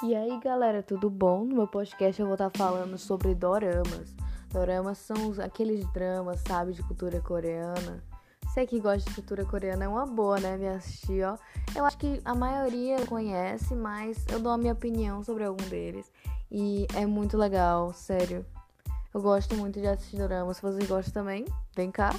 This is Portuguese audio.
E aí, galera, tudo bom? No meu podcast eu vou estar falando sobre doramas. Doramas são aqueles dramas, sabe, de cultura coreana. Você que gosta de cultura coreana é uma boa, né, me assistir, ó. Eu acho que a maioria conhece, mas eu dou a minha opinião sobre algum deles. E é muito legal, sério. Eu gosto muito de assistir doramas. Se vocês gostam também, vem cá.